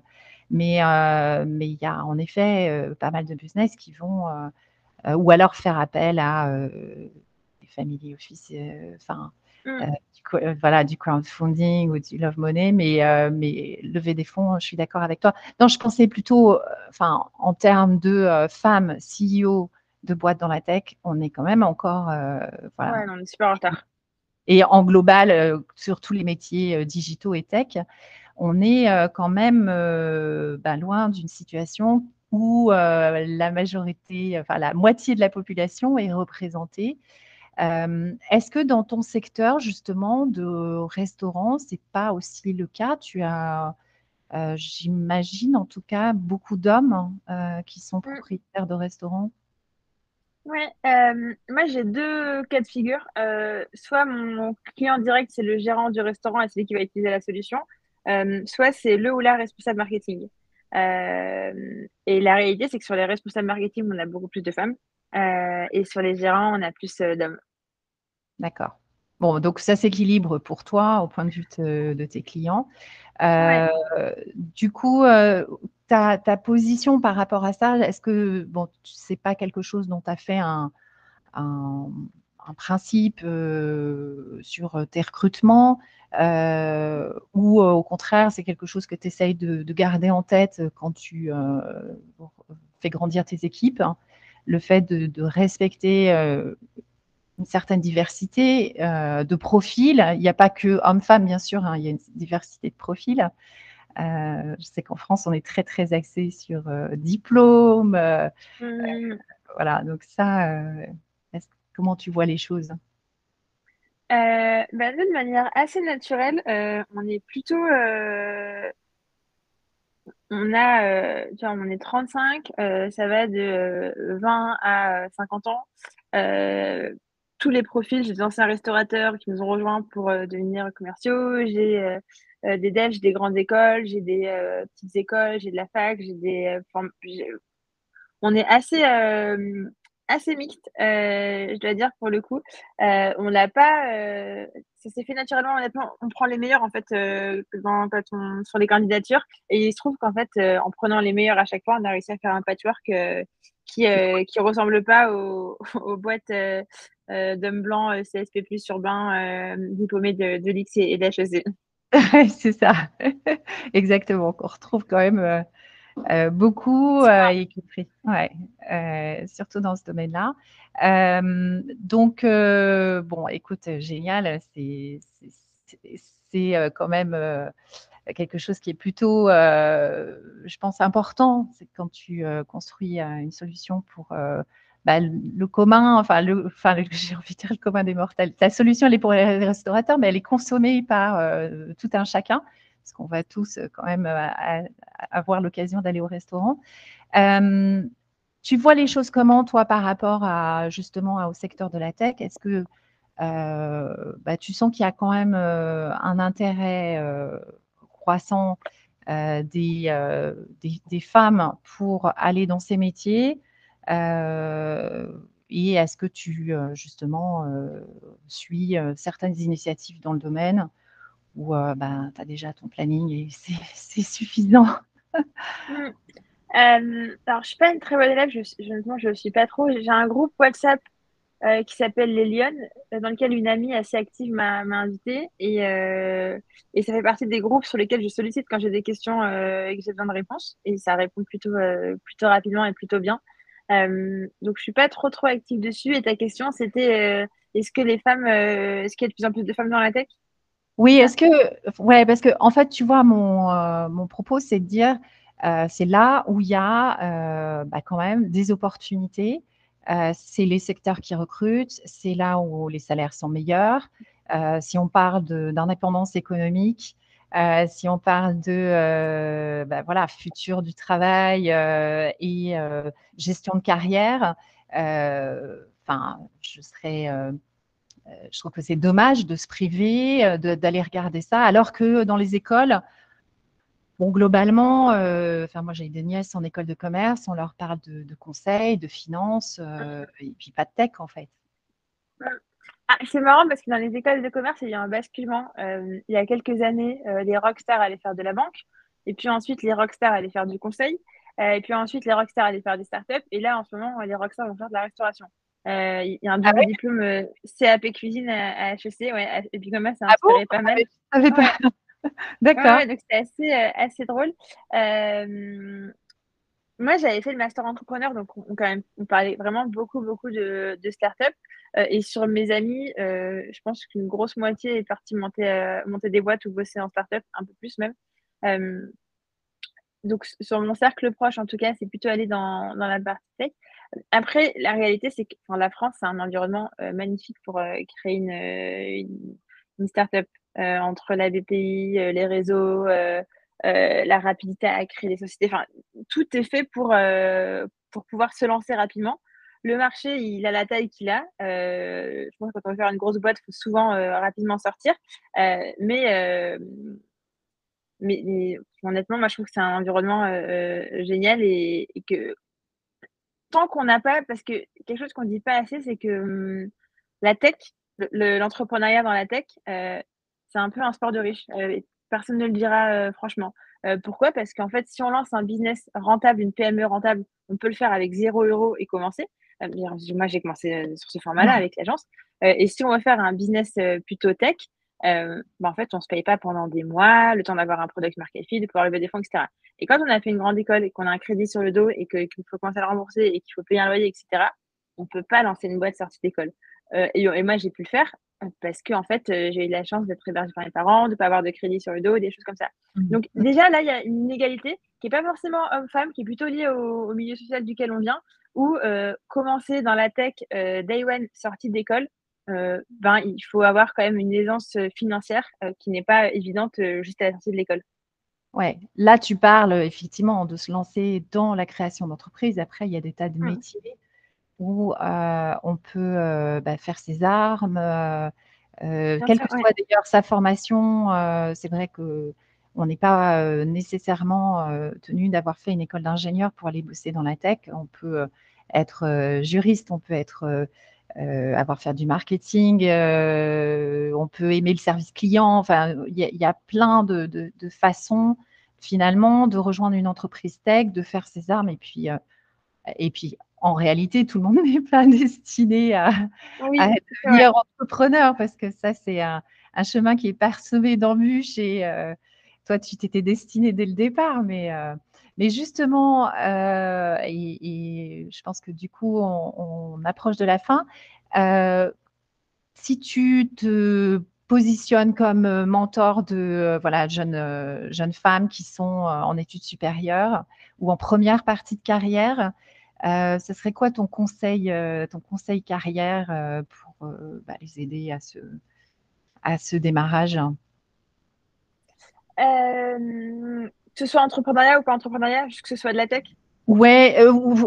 mais il y a en effet pas mal de business qui vont ou alors faire appel à des family office, enfin mmh. Euh, voilà, du crowdfunding ou du love money, mais, euh, mais lever des fonds, je suis d'accord avec toi. Non, je pensais plutôt, euh, enfin, en termes de femmes CEO de boîtes dans la tech, on est quand même encore. voilà. Ouais, on est super en retard. Et en global, sur tous les métiers digitaux et tech, on est quand même ben, loin d'une situation où la majorité, enfin la moitié de la population est représentée est-ce que dans ton secteur justement de restaurant, c'est pas aussi le cas? Tu as, j'imagine en tout cas, beaucoup d'hommes qui sont mmh. propriétaires de restaurants. Oui, moi j'ai deux cas de figure. soit mon client direct, c'est le gérant du restaurant et c'est lui qui va utiliser la solution. soit c'est le ou la responsable marketing. et la réalité, c'est que sur les responsables marketing, on a beaucoup plus de femmes. et sur les gérants, on a plus d'hommes. D'accord. Bon, donc ça s'équilibre pour toi au point de vue de, tes clients. Euh, du coup, euh, ta, position par rapport à ça, est-ce que bon, c'est pas quelque chose dont tu as fait un, principe sur tes recrutements ou au contraire, c'est quelque chose que tu essayes de, garder en tête quand tu fais grandir tes équipes, hein, le fait de, respecter une certaine diversité de profils. Il n'y a pas que hommes-femmes, bien sûr, hein, il y a une diversité de profils. Je sais qu'en France, on est très, très axé sur diplôme. Mmh. voilà, donc ça, comment tu vois les choses? Euh, bah, de manière assez naturelle, euh, on est plutôt. Euh, on a, tu vois, on est 35, ça va de 20 à 50 ans. tous les profils, j'ai des anciens restaurateurs qui nous ont rejoints pour devenir commerciaux, j'ai des devs, j'ai des grandes écoles, j'ai des petites écoles, j'ai de la fac, j'ai des. on est assez assez mixte, euh, je dois dire pour le coup. Euh, on l'a pas, euh, ça s'est fait naturellement. Honnêtement, on prend les meilleurs en fait dans, quand on, sur les candidatures, et il se trouve qu'en fait, en prenant les meilleurs à chaque fois, on a réussi à faire un patchwork qui qui ressemble pas aux, aux boîtes d'hommes blancs CSP+ urbains diplômés de, de l'IX et, et d'HEC. C'est ça, exactement. On retrouve quand même euh, beaucoup euh, ouais, euh, surtout dans ce domaine-là. donc, bon, écoute, génial, c'est quand même quelque chose qui est plutôt, je pense, important. C'est quand tu construis une solution pour bah, le commun, enfin, j'ai envie de dire le commun des mortels. Ta solution, elle est pour les restaurateurs, mais elle est consommée par tout un chacun parce qu'on va tous euh, quand même euh, avoir l'occasion d'aller au restaurant. Euh, tu vois les choses comment, toi, par rapport à justement au secteur de la tech? Est-ce que bah, tu sens qu'il y a quand même un intérêt croissant des, femmes pour aller dans ces métiers? Et est-ce que tu, justement, suis certaines initiatives dans le domaine où ben, tu as déjà ton planning et c'est suffisant? Mmh. alors, je suis pas une très bonne élève, je ne suis pas trop. J'ai un groupe WhatsApp qui s'appelle Les Lyonnes, dans lequel une amie assez active m'a invitée. Et, et, ça fait partie des groupes sur lesquels je sollicite quand j'ai des questions et que j'ai besoin de réponses. Et ça répond plutôt, plutôt rapidement et plutôt bien. Donc, je ne suis pas trop, trop active dessus. Et ta question, c'était est-ce que les femmes, est-ce qu'il y a de plus en plus de femmes dans la tech? Oui, est-ce que, ouais, parce que en fait, tu vois, mon, euh, mon propos, c'est de dire, euh, c'est là où il y a euh, bah, quand même des opportunités. c'est les secteurs qui recrutent, c'est là où les salaires sont meilleurs. si on parle d'indépendance économique, si on parle de bah, voilà, futur du travail et gestion de carrière, enfin, je serais euh, je trouve que c'est dommage de se priver, euh, d'aller regarder ça, alors que dans les écoles, Bon, globalement, euh, enfin, moi j'ai des nièces en école de commerce, on leur parle de, de conseils, de finances, et puis pas de tech en fait. Ah, c'est marrant parce que dans les écoles de commerce, il y a un basculement. il y a quelques années, les rockstars allaient faire de la banque, et puis ensuite les rockstars allaient faire du conseil, et puis ensuite les rockstars allaient faire des startups, et là en ce moment, les rockstars vont faire de la restauration. Euh, il y a un ah double diplôme euh, CAP cuisine à, HEC, ouais, et puis comme ça, ça a ah inspiré pas mal. D'accord. donc c'était assez, euh, assez drôle. Moi, j'avais fait le master entrepreneur, donc on, parlait vraiment beaucoup, beaucoup de, de start-up. et sur mes amis, je pense qu'une grosse moitié est partie monter, monter des boîtes ou bosser en start-up, un peu plus même. donc sur mon cercle proche, en tout cas, c'est plutôt aller dans, dans la partie tech. Après, la réalité, c'est que la France, c'est un environnement euh, magnifique pour euh, créer une, euh, une, start-up entre la BPI, les réseaux, la rapidité à créer des sociétés. Enfin, tout est fait pour, pour pouvoir se lancer rapidement. Le marché, il a la taille qu'il a. je pense que quand on veut faire une grosse boîte, il faut souvent rapidement sortir. mais, mais, honnêtement, moi, je trouve que c'est un environnement génial et, que tant qu'on n'a pas, parce que quelque chose qu'on ne dit pas assez, c'est que hum, la tech, l'entrepreneuriat dans la tech, euh, c'est un peu un sport de riche. Euh, personne ne le dira euh, franchement. pourquoi? Parce qu'en fait, si on lance un business rentable, une PME rentable, on peut le faire avec 0 euros et commencer. moi, j'ai commencé sur ce format-là avec l'agence. et si on veut faire un business plutôt tech, bah, en fait, on ne se paye pas pendant des mois, le temps d'avoir un product market fit, de pouvoir lever des fonds, etc. Et quand on a fait une grande école et qu'on a un crédit sur le dos et qu'il faut commencer à le rembourser et qu'il faut payer un loyer, etc., on ne peut pas lancer une boîte sortie d'école. Euh, et, moi, j'ai pu le faire euh, parce que en fait, euh, j'ai eu la chance d'être hébergée par mes parents, de ne pas avoir de crédit sur le dos, des choses comme ça. Mmh. Donc déjà, là, il y a une inégalité qui n'est pas forcément homme-femme, qui est plutôt liée au, milieu social duquel on vient, où commencer dans la tech day one sortie d'école, ben, il faut avoir quand même une aisance financière qui n'est pas évidente juste à la sortie de l'école. Ouais, là tu parles effectivement de se lancer dans la création d'entreprise. Après, il y a des tas de mmh. Où on peut bah, faire ses armes, quelle que soit d'ailleurs sa formation. c'est vrai que on n'est pas nécessairement tenu d'avoir fait une école d'ingénieur pour aller bosser dans la tech. On peut être juriste, on peut être avoir fait du marketing, on peut aimer le service client. Enfin, il y, a plein de, de, façons finalement de rejoindre une entreprise tech, de faire ses armes et puis et puis en réalité, tout le monde n'est pas destiné à, devenir entrepreneur parce que ça, c'est un, chemin qui est parsemé d'embûches et euh, toi, tu t'étais destiné dès le départ. Mais, euh, mais justement, euh, et, je pense que du coup, on, approche de la fin. si tu te positionnes comme mentor de voilà, jeunes, jeunes femmes qui sont en études supérieures ou en première partie de carrière, ce serait quoi ton conseil, euh, ton conseil carrière euh, pour bah, les aider à ce, à ce démarrage? Que ce soit entrepreneuriat ou pas entrepreneuriat, que ce soit de la tech? Ouais,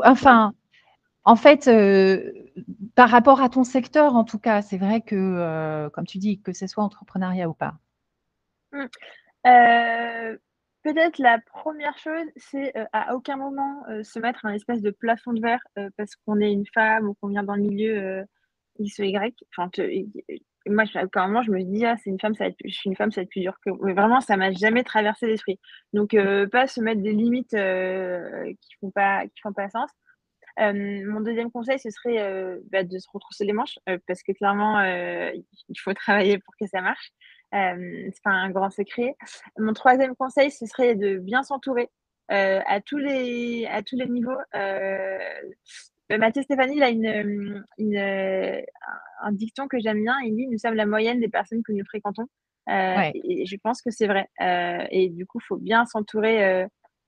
enfin, en fait, par rapport à ton secteur, en tout cas, c'est vrai que, comme tu dis, que ce soit entrepreneuriat ou pas. Mmh. Peut-être la première chose, c'est euh, à aucun moment euh, se mettre un espèce de plafond de verre euh, parce qu'on est une femme ou qu'on vient dans le milieu X ou Y. Enfin, moi, à aucun moment, je me dis, ah, c'est une femme, ça va être, je suis une femme, ça va être plus dur que. Mais vraiment, ça m'a jamais traversé l'esprit. Donc, pas se mettre des limites qui font font pas sens. mon deuxième conseil, ce serait bah, de se retrousser les manches parce que clairement, il faut travailler pour que ça marche. Euh, c'est pas un grand secret. Mon troisième conseil, ce serait de bien s'entourer euh, à tous les à tous les niveaux. Euh, Mathieu Stéphanie, il a une, une, un dicton que j'aime bien. Il dit Nous sommes la moyenne des personnes que nous fréquentons. et, je pense que c'est vrai. et du coup, il faut bien s'entourer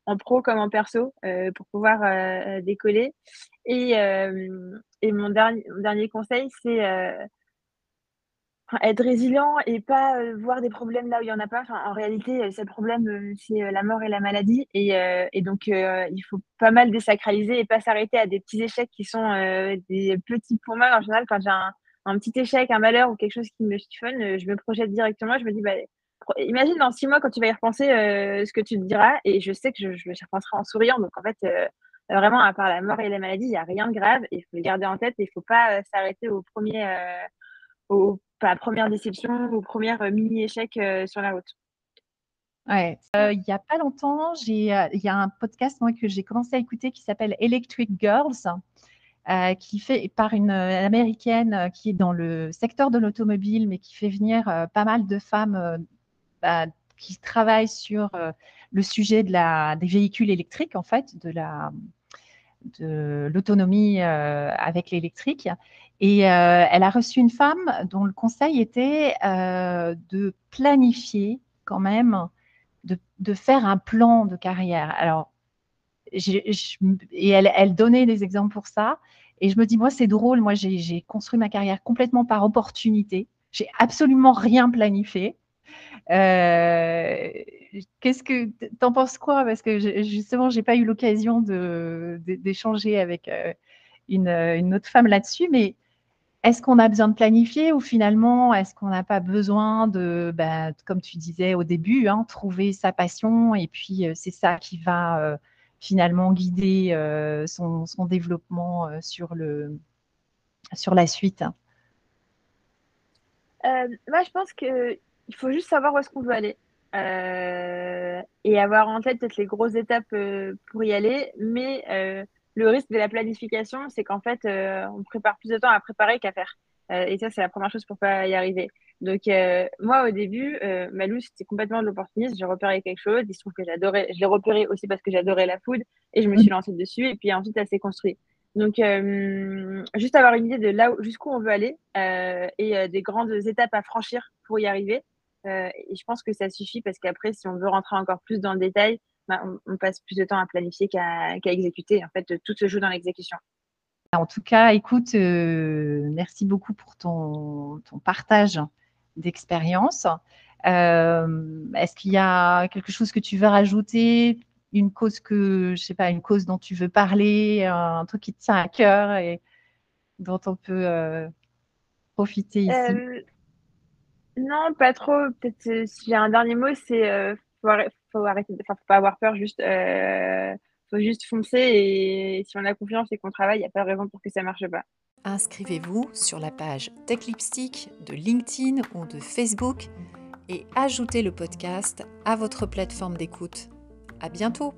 en pro comme en perso pour pouvoir décoller. Et, et mon, dernier, mon dernier conseil, c'est être résilient et pas euh, voir des problèmes là où il n'y en a pas. En réalité, euh, le problème, euh, c'est la mort et la maladie. Et, donc, il faut pas mal désacraliser et pas s'arrêter à des petits échecs qui sont des petits pour moi. En général, quand j'ai un, petit échec, un malheur ou quelque chose qui me chiffonne, je me projette directement. Je me dis, bah, imagine dans six mois quand tu vas y repenser ce que tu te diras. Et je sais que je, je repenserai en souriant. Donc, en fait, vraiment, à part la mort et la maladie, il n'y a rien de grave. Il faut le garder en tête et il ne faut pas s'arrêter au premier. Au pas première déception ou première euh, mini-échec euh, sur la route. Ouais, euh, il n'y a pas longtemps, il y a un podcast que j'ai commencé à écouter qui s'appelle Electric Girls, qui fait par une américaine qui est dans le secteur de l'automobile, mais qui fait venir pas mal de femmes bah, qui travaillent sur le sujet de la, des véhicules électriques, en fait, de la de l'autonomie avec l'électrique. Et euh, elle a reçu une femme dont le conseil était euh, de planifier quand même, de, faire un plan de carrière. Alors, et elle, donnait des exemples pour ça. Et je me dis, moi, c'est drôle. Moi, j'ai construit ma carrière complètement par opportunité. J'ai absolument rien planifié. Euh, qu'est-ce que t'en penses quoi? Parce que justement, j'ai pas eu l'occasion d'échanger avec une, une, autre femme là-dessus, mais est-ce qu'on a besoin de planifier ou finalement, est-ce qu'on n'a pas besoin de, bah, comme tu disais au début, hein, trouver sa passion et puis euh, c'est ça qui va euh, finalement guider euh, son, développement sur, sur la suite? Moi, je pense qu'il faut juste savoir où est-ce qu'on veut aller. et avoir en tête peut-être les grosses étapes pour y aller. Mais le risque de la planification, c'est qu'en fait, on prépare plus de temps à préparer qu'à faire. et ça, c'est la première chose pour pas y arriver. Donc, moi, au début, Malou, c'était complètement de l'opportunisme. J'ai repéré quelque chose. Il se trouve que j'adorais, je l'ai repéré aussi parce que j'adorais la food et je me suis lancée dessus. Et puis ensuite, ça s'est construit. Donc, juste avoir une idée de là jusqu'où on veut aller et des grandes étapes à franchir pour y arriver. Euh, et je pense que ça suffit parce qu'après, si on veut rentrer encore plus dans le détail, bah, on, passe plus de temps à planifier qu'à exécuter. En fait, tout se joue dans l'exécution. En tout cas, écoute, euh, merci beaucoup pour ton, ton partage d'expérience. Euh, est-ce qu'il y a quelque chose que tu veux rajouter? Une cause que, je sais pas, une cause dont tu veux parler, un truc qui te tient à cœur et dont on peut profiter ici? Non, pas trop. Peut-être euh, si j'ai un dernier mot, c'est euh, faut, arrêter, faut pas avoir peur, juste euh, faut juste foncer et si on a confiance et qu'on travaille, il n'y a pas de raison pour que ça marche pas. Inscrivez-vous sur la page Tech Lipstick de LinkedIn ou de Facebook et ajoutez le podcast à votre plateforme d'écoute. À bientôt.